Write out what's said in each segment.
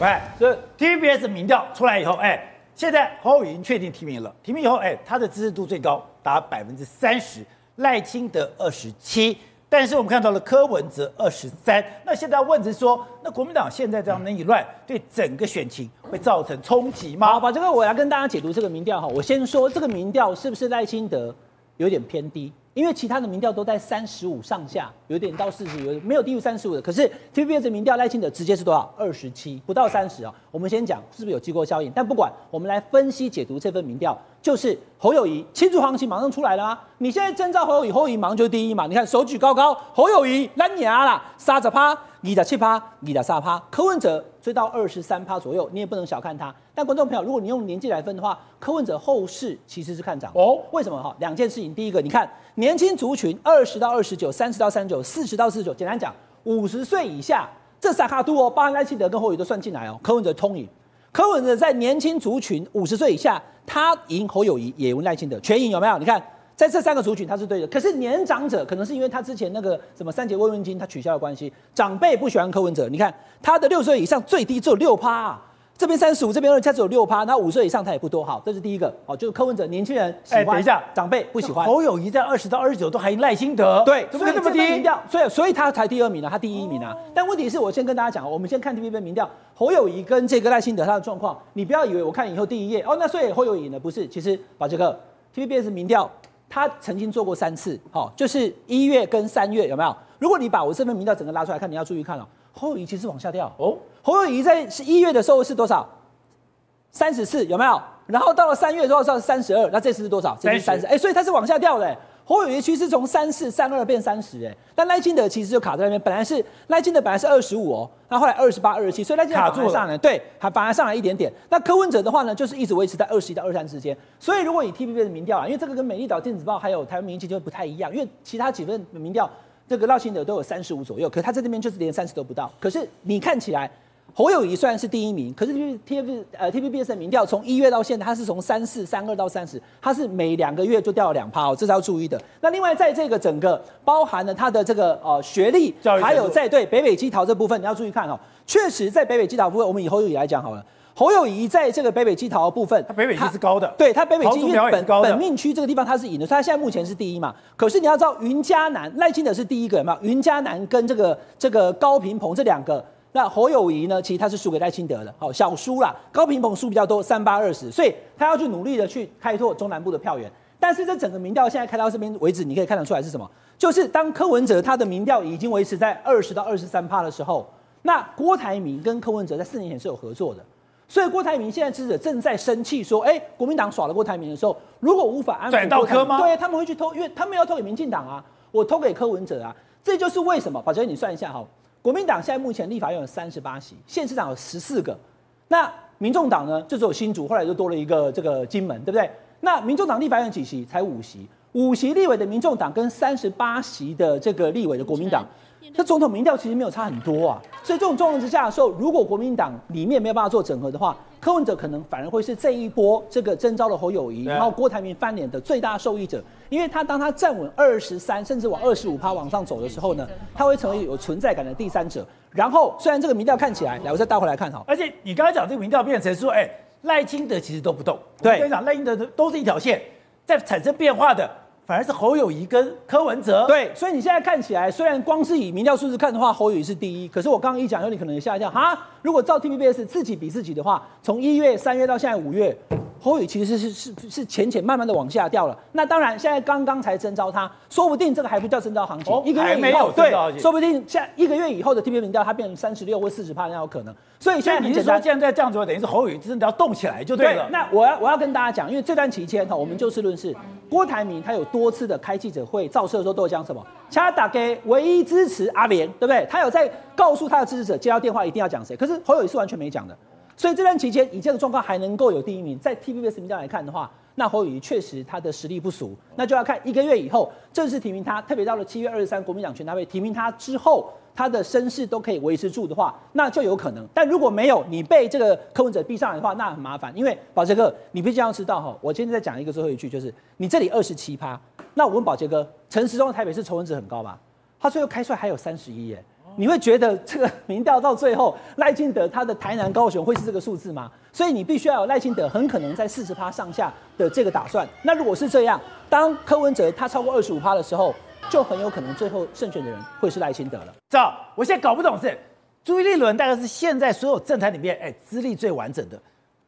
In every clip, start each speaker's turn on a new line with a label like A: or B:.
A: 喂，这 TVBS 民调出来以后，哎，现在侯友宜确定提名了，提名以后，哎，他的支持度最高达百分之三十，赖清德二十七，但是我们看到了柯文哲二十三。那现在问题是说，那国民党现在这样一乱，对整个选情会造成冲击吗？
B: 好，把这个我要跟大家解读这个民调哈，我先说这个民调是不是赖清德有点偏低？因为其他的民调都在三十五上下，有点到四十，有没有低于三十五的。可是 TVBS 民调赖清德直接是多少？二十七，不到三十啊。我们先讲是不是有机构效应？但不管，我们来分析解读这份民调，就是侯友宜亲竹行情马上出来了啊！你现在征召侯友宜，侯友宜马上就第一嘛。你看手举高高，侯友宜蓝牙啦，三十趴。二十七趴，二十三趴，柯文哲追到二十三趴左右，你也不能小看他。但观众朋友，如果你用年纪来分的话，柯文哲后市其实是看涨哦。为什么哈？两件事情，第一个，你看年轻族群二十到二十九，三十到三十九，四十到四十九，简单讲，五十岁以下这三卡度哦，包含赖清德跟侯友宜都算进来哦。柯文哲通赢，柯文哲在年轻族群五十岁以下，他赢侯友宜，也赢赖清德，全赢有没有？你看。在这三个族群，他是对的。可是年长者可能是因为他之前那个什么三节慰问金他取消的关系，长辈不喜欢柯文哲。你看他的六岁以上最低只有六趴，啊，这边三十五，这边二他只有六趴。那五岁以上他也不多。好，这是第一个。好，就是柯文哲年轻人喜欢，等一下，长辈不喜欢。
A: 侯友谊在二十到二十九都还赖心德，
B: 对，
A: 怎么可能这么低？
B: 民调，所以所以他才第二名呢，他第一名啊。但问题是我先跟大家讲，我们先看 TVB 民调，侯友谊跟这个赖心德他的状况，你不要以为我看以后第一页哦，那所以侯友谊呢不是，其实把这个 TVBS 民调。他曾经做过三次，好，就是一月跟三月有没有？如果你把我这份民调整个拉出来看，你要注意看哦。侯友谊其实往下掉哦，侯友宜在是一月的时候是多少？三十四有没有？然后到了三月的时候是三十二，那这次是多少？这是三十，哎，所以它是往下掉的。侯友宜其实从三四三二变三十，哎，但赖清德其实就卡在那边，本来是赖清德本来是二十五哦，那后来二十八、二十七，所以赖清德卡住上来，对，还反而上来一点点。那柯文哲的话呢，就是一直维持在二十一到二三之间。所以如果以 T P P 的民调啊，因为这个跟美丽岛电子报还有台湾民意基金会不太一样，因为其他几份民调，这个赖清德都有三十五左右，可是他在这边就是连三十都不到。可是你看起来。侯友谊虽然是第一名，可是 T T V 呃 T V B S 的民调从一月到现在，它是从三四三二到三十，它是每两个月就掉了两趴哦，这是要注意的。那另外在这个整个包含了它的这个呃学历，还有在对北北基桃这部分，你要注意看哦。确实在北北基桃部分，我们以侯友谊来讲好了。侯友谊在这个北北基桃的部分，
A: 他北北基是高的，
B: 对他北北基本本命区这个地方他是赢的，所以他现在目前是第一嘛。可是你要知道云嘉南赖清德是第一个有没有？云嘉南跟这个这个高平鹏这两个。那侯友谊呢？其实他是输给赖清德的，好小输啦。高平鹏输比较多，三八二十，所以他要去努力的去开拓中南部的票源。但是这整个民调现在开到这边为止，你可以看得出来是什么？就是当柯文哲他的民调已经维持在二十到二十三趴的时候，那郭台铭跟柯文哲在四年前是有合作的，所以郭台铭现在支持者正在生气说：哎，国民党耍了郭台铭的时候，如果无法安抚到柯吗？对，他们会去偷，因为他们要偷给民进党啊，我偷给柯文哲啊，这就是为什么。宝杰，你算一下哈。国民党现在目前立法院有三十八席，县市长有十四个，那民众党呢就只有新竹，后来就多了一个这个金门，对不对？那民众党立法院几席？才五席，五席立委的民众党跟三十八席的这个立委的国民党。这总统民调其实没有差很多啊，所以这种状况之下的时候，如果国民党里面没有办法做整合的话，柯文哲可能反而会是这一波这个征召的侯友谊，然后郭台铭翻脸的最大受益者，因为他当他站稳二十三甚至往二十五趴往上走的时候呢，他会成为有存在感的第三者。然后虽然这个民调看起来，来我再倒回来看哈，
A: 而且你刚才讲这个民调变成说，哎，赖清德其实都不动，
B: 对，
A: 跟你讲赖清德都是一条线，在产生变化的。反而是侯友谊跟柯文哲，
B: 对，所以你现在看起来，虽然光是以民调数字看的话，侯友谊是第一，可是我刚刚一讲，有你可能也吓一跳哈。如果照 TVBS 自己比自己的话，从一月、三月到现在五月。侯宇其实是是是是浅浅慢慢的往下掉了。那当然，现在刚刚才征召他，说不定这个还不叫征召行情。
A: 哦、一个月以后，对，
B: 说不定下一个月以后的 TVB 民调，它变成三十六或四十趴，那有可能。所以现在你是说，
A: 现在这样子，等于是侯宇真的要动起来就对了。
B: 对，那我要我要跟大家讲，因为这段期间哈，我们就事论事。郭台铭他有多次的开记者会，照射的时候都有讲什么？他打给唯一支持阿扁，对不对？他有在告诉他的支持者，接到电话一定要讲谁。可是侯友是完全没讲的。所以这段期间，以这样的状况还能够有第一名，在 TVBS 民调来看的话，那侯友宜确实他的实力不俗，那就要看一个月以后正式提名他，特别到了七月二十三国民党全大会提名他之后，他的声势都可以维持住的话，那就有可能。但如果没有，你被这个柯文哲逼上来的话，那很麻烦。因为宝杰哥，你必须要知道哈，我今天再讲一个最后一句，就是你这里二十七趴，那我问宝杰哥，陈时中的台北市仇恨值很高吧？他最后开出来还有三十一耶。你会觉得这个民调到最后赖清德他的台南高雄会是这个数字吗？所以你必须要有赖清德很可能在四十趴上下的这个打算。那如果是这样，当柯文哲他超过二十五趴的时候，就很有可能最后胜选的人会是赖清德了。
A: 知道？我现在搞不懂是朱立伦大概是现在所有政坛里面哎资历最完整的，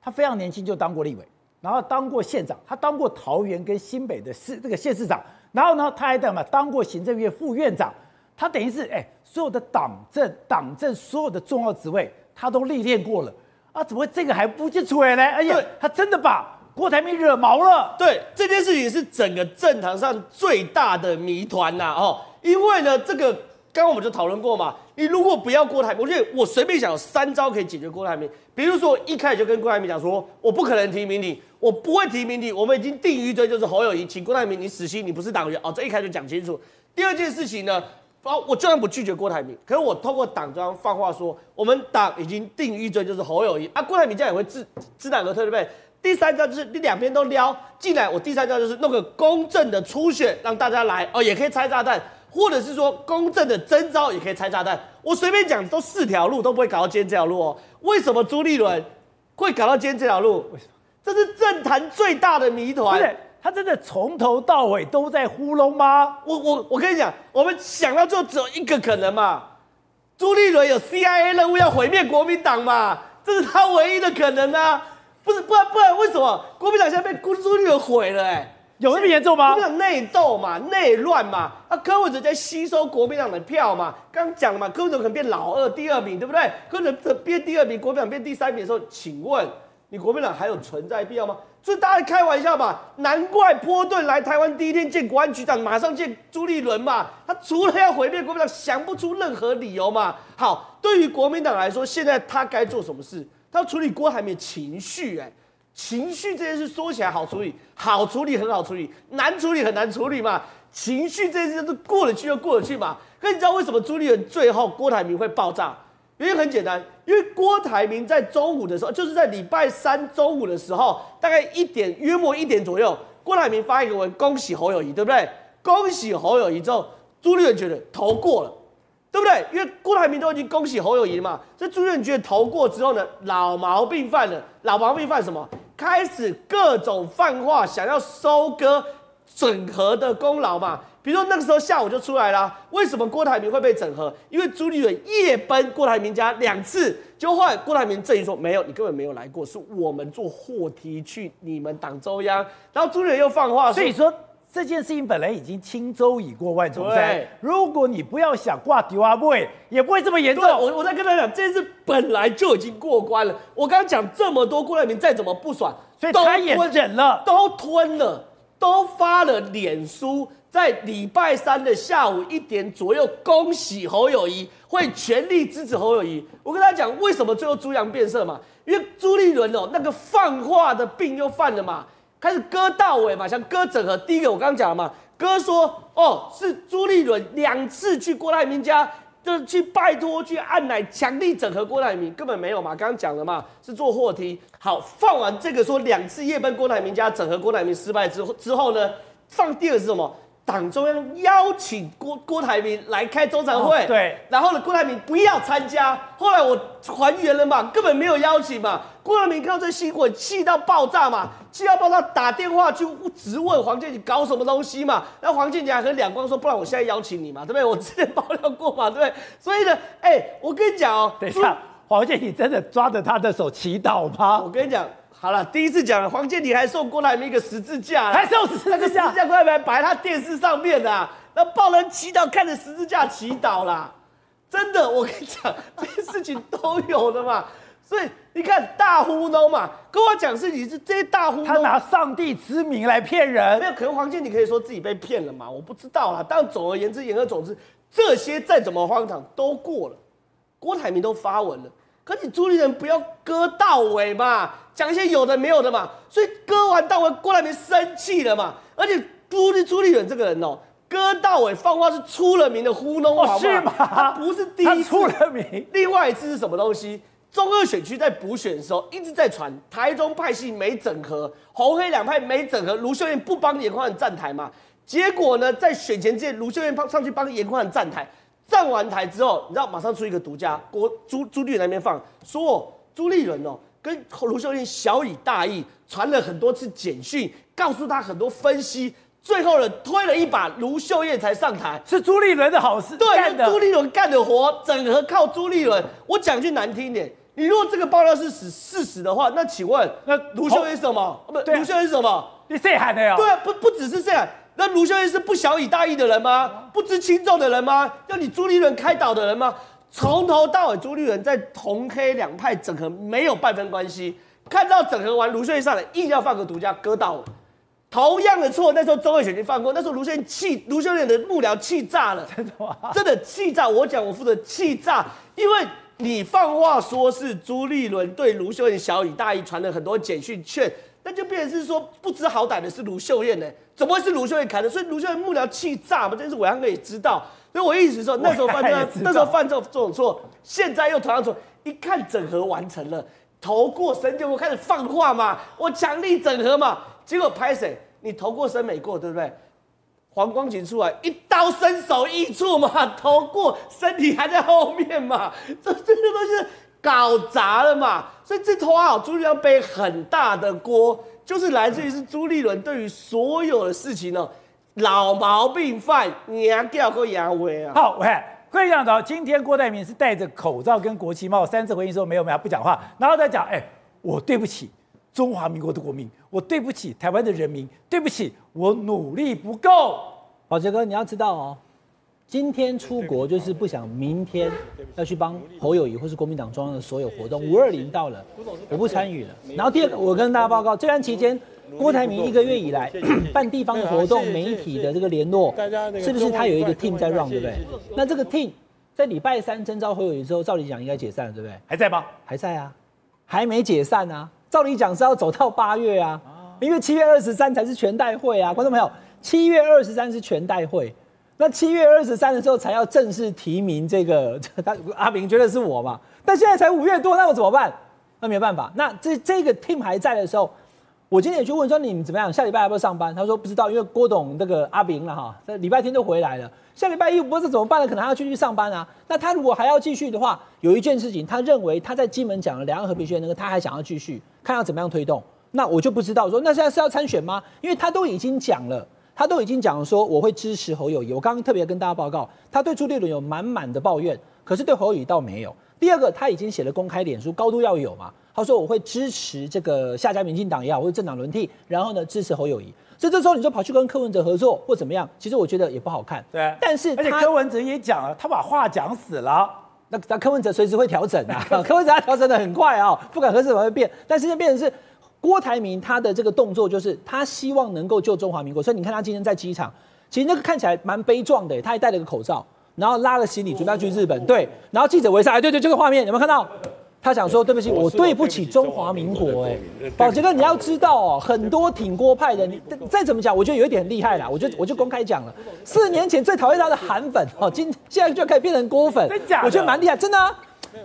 A: 他非常年轻就当过立委，然后当过县长，他当过桃园跟新北的市这个县市长，然后呢他还当嘛当过行政院副院长。他等于是哎，所有的党政、党政所有的重要职位，他都历练过了啊！怎么会这个还不见出来呢？哎呀，他真的把郭台铭惹毛了。
C: 对，这件事情是整个政坛上最大的谜团呐！哦，因为呢，这个刚刚我们就讨论过嘛，你如果不要郭台铭，我觉得我随便想有三招可以解决郭台铭。比如说一开始就跟郭台铭讲说，我不可能提名你，我不会提名你，我们已经定于一追，就是侯友宜，请郭台铭你死心，你不是党员哦，这一开始就讲清楚。第二件事情呢？哦，我就算不拒绝郭台铭，可是我透过党中央放话说，我们党已经定于一尊，就是侯友谊啊。郭台铭这样也会知知难而退，对不对？第三招就是你两边都撩进来，我第三招就是弄个公正的初选，让大家来哦，也可以拆炸弹，或者是说公正的征召也可以拆炸弹。我随便讲，都四条路都不会搞到今天这条路哦。为什么朱立伦会搞到今天这条路？为什么？这是政坛最大的谜团。
A: 他真的从头到尾都在糊弄吗？
C: 我我我跟你讲，我们想到就只有一个可能嘛，朱立伦有 CIA 任务要毁灭国民党嘛，这是他唯一的可能啊！不是，不然不然为什么国民党现在被朱立伦毁了、欸？哎，
A: 有那么严重吗？
C: 国民党内斗嘛，内乱嘛，啊，柯文哲在吸收国民党的票嘛，刚讲了嘛，柯文哲可能变老二、第二名，对不对？柯文哲变第二名，国民党变第三名的时候，请问你国民党还有存在必要吗？所以大家开玩笑嘛，难怪波顿来台湾第一天见国安局长，马上见朱立伦嘛。他除了要毁灭国民党，想不出任何理由嘛。好，对于国民党来说，现在他该做什么事？他要处理郭台铭情绪，哎，情绪这件事说起来好处理，好处理很好处理，难处理很难处理嘛。情绪这件事是过得去就过得去嘛。可你知道为什么朱立伦最后郭台铭会爆炸？原因很简单，因为郭台铭在中午的时候，就是在礼拜三中午的时候，大概一点约莫一点左右，郭台铭发一个文，恭喜侯友谊，对不对？恭喜侯友谊之后，朱立伦觉得投过了，对不对？因为郭台铭都已经恭喜侯友谊了嘛，所以朱立伦觉得投过之后呢，老毛病犯了，老毛病犯什么？开始各种泛化，想要收割整合的功劳嘛。比如说那个时候下午就出来了，为什么郭台铭会被整合？因为朱立伦夜奔郭台铭家两次，就后来郭台铭阵营说没有，你根本没有来过，是我们坐货梯去你们党中央，然后朱立伦又放话，
A: 所以说这件事情本来已经轻舟已过万重山，如果你不要想挂丢阿妹，也不会这么严重。
C: 我我在跟他讲，这件事本来就已经过关了。我刚刚讲这么多，郭台铭再怎么不爽，
A: 所以他也忍了，
C: 都吞了，都发了脸书。在礼拜三的下午一点左右，恭喜侯友谊，会全力支持侯友谊。我跟他讲，为什么最后猪羊变色嘛？因为朱立伦哦，那个放话的病又犯了嘛，开始割到尾嘛，想割整合。第一个我刚刚讲了嘛，哥说哦，是朱立伦两次去郭台铭家，就是去拜托去按奶强力整合郭台铭，根本没有嘛，刚刚讲了嘛，是坐货梯。好，放完这个说两次夜奔郭台铭家整合郭台铭失败之后之后呢，放第二是什么？党中央邀请郭郭台铭来开中常会，
A: 哦，对，
C: 然后呢，郭台铭不要参加。后来我还原了嘛，根本没有邀请嘛。郭台铭看到这新闻，气到爆炸嘛，气到爆炸，打电话去质问黄健你搞什么东西嘛。然后黄健还和两光说，不然我现在邀请你嘛，对不对？我之前爆料过嘛，对不对？所以呢，哎、欸，我跟你讲哦，
A: 等一下，黄健你真的抓着他的手祈祷吗？
C: 我跟你讲。好了，第一次讲了，黄健庭还送郭台铭一个十字架，
A: 还送十字架，
C: 十字架郭台铭还摆在他电视上面的，那报人祈祷，看着十字架祈祷啦，真的，我跟你讲，这些事情都有的嘛，所以你看大糊弄嘛，跟我讲事情是这些大糊弄，
A: 他拿上帝之名来骗人，
C: 没有，可能黄健你可以说自己被骗了嘛，我不知道啦，但总而言之，言而总之，这些再怎么荒唐都过了，郭台铭都发文了。可你朱立伦不要割到尾嘛，讲一些有的没有的嘛，所以割完到尾，郭台铭生气了嘛。而且朱立朱立伦这个人哦，割到尾放话是出了名的糊弄？
A: 是吗？
C: 他不是第一次
A: 出了名。
C: 另外一次是什么东西？中二选区在补选的时候一直在传台中派系没整合，红黑两派没整合，卢秀燕不帮颜宽恒站台嘛。结果呢，在选前之前，卢秀燕上去帮颜宽恒站台。站完台之后，你知道马上出一个独家，国朱朱立伦那边放说朱立伦哦跟卢秀燕小以大义，传了很多次简讯，告诉他很多分析，最后呢推了一把，卢秀燕才上台，
A: 是朱立伦的好事，
C: 对，朱立伦干的活，整合靠朱立伦。我讲句难听点，你如果这个爆料是事事实的话，那请问那卢秀燕是什么？不，卢秀燕是什么？
A: 你谁喊的呀？
C: 对啊，不不只是这样。那卢秀燕是不晓以大义的人吗？不知轻重的人吗？要你朱立伦开导的人吗？从头到尾，朱立伦在同黑两派整合没有半分关系。看到整合完，卢秀燕上来硬要放个独家，割到了。同样的错，那时候周慧雪已经犯过，那时候卢秀燕气，卢秀燕的幕僚气炸了，真的吗？真的气炸。我讲我负责气炸，因为你放话说是朱立伦对卢秀燕小以大义，传了很多简讯劝。那就变成是说不知好歹的是卢秀燕呢？怎么会是卢秀燕砍的？所以卢秀燕幕僚气炸嘛，这是暐瀚哥也知道。所以我意思是说，那时候犯这那时候犯这这种错，现在又同样错。一看整合完成了，头过身就会开始放话嘛，我强力整合嘛。结果拍谁？你头过身没过，对不对？黄光芹出来一刀身首异处嘛，头过身体还在后面嘛，这这些都是。搞砸了嘛，所以这头啊，朱立要背很大的锅，就是来自于是朱立伦对于所有的事情呢，老毛病犯，娘掉个牙威啊。
A: 好，喂，各位讲到今天郭台铭是戴着口罩跟国旗帽三次回应说没有没有不讲话，然后再讲，哎，我对不起中华民国的国民，我对不起台湾的人民，对不起我努力不够。
B: 宝杰哥，你要知道哦。今天出国就是不想明天要去帮侯友谊或是国民党中央的所有活动。五二零到了，我不参与了。然后第二个，我跟大家报告，这段期间，郭台铭一个月以来 办地方的活动、媒体的这个联络，是不是他有一个 team 在 run，对不对？那这个 team 在礼拜三征召侯友谊之后，照理讲应该解散了，对不对？
A: 还在吗？
B: 还在啊，还没解散啊。照理讲是要走到八月啊，因为七月二十三才是全代会啊，观众朋友，七月二十三是全代会。那七月二十三的时候才要正式提名这个，他阿明觉得是我嘛？但现在才五月多，那我怎么办？那没办法。那这这个 team 还在的时候，我今天也去问说你们怎么样？下礼拜要不要上班？他说不知道，因为郭董那个阿明了哈，礼拜天就回来了。下礼拜一不知道怎么办呢？可能还要继续上班啊。那他如果还要继续的话，有一件事情，他认为他在金门讲了两岸和平宣言那个，他还想要继续看要怎么样推动。那我就不知道说，那现在是要参选吗？因为他都已经讲了。他都已经讲了说我会支持侯友谊，我刚刚特别跟大家报告，他对朱立伦有满满的抱怨，可是对侯友谊倒没有。第二个，他已经写了公开脸书，高度要有嘛，他说我会支持这个下家民进党也好，或者政党轮替，然后呢支持侯友谊。所以这时候你就跑去跟柯文哲合作或怎么样，其实我觉得也不好看。
A: 对，
B: 但是
A: 而且柯文哲也讲了，他把话讲死了，
B: 那那柯文哲随时会调整啊，柯文哲他调整的很快啊，不管何时怎么会变，但是现在变成是。郭台铭他的这个动作就是他希望能够救中华民国，所以你看他今天在机场，其实那个看起来蛮悲壮的，他还戴了个口罩，然后拉了行李准备要去日本，对，然后记者围上来，对对，这个画面有没有看到？他想说对不起，我对不起中华民国，哎，宝杰哥你要知道哦，很多挺郭派的，你再怎么讲，我觉得有一点很厉害啦，我就我就公开讲了，四年前最讨厌他的韩粉哦，今现在就可以变成郭粉，我觉得蛮厉害，真的啊。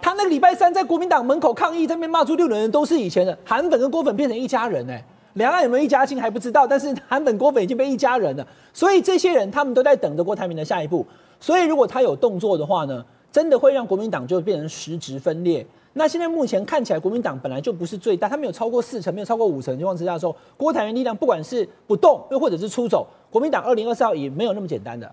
B: 他那个礼拜三在国民党门口抗议，这边骂出六轮人，都是以前的韩粉跟郭粉变成一家人哎，两岸有没有一家亲还不知道，但是韩粉郭粉已经被一家人了，所以这些人他们都在等着郭台铭的下一步，所以如果他有动作的话呢，真的会让国民党就变成实质分裂。那现在目前看起来国民党本来就不是最大，他没有超过四成，没有超过五成情况之下说，郭台铭力量不管是不动又或者是出走，国民党二零二四号也没有那么简单的。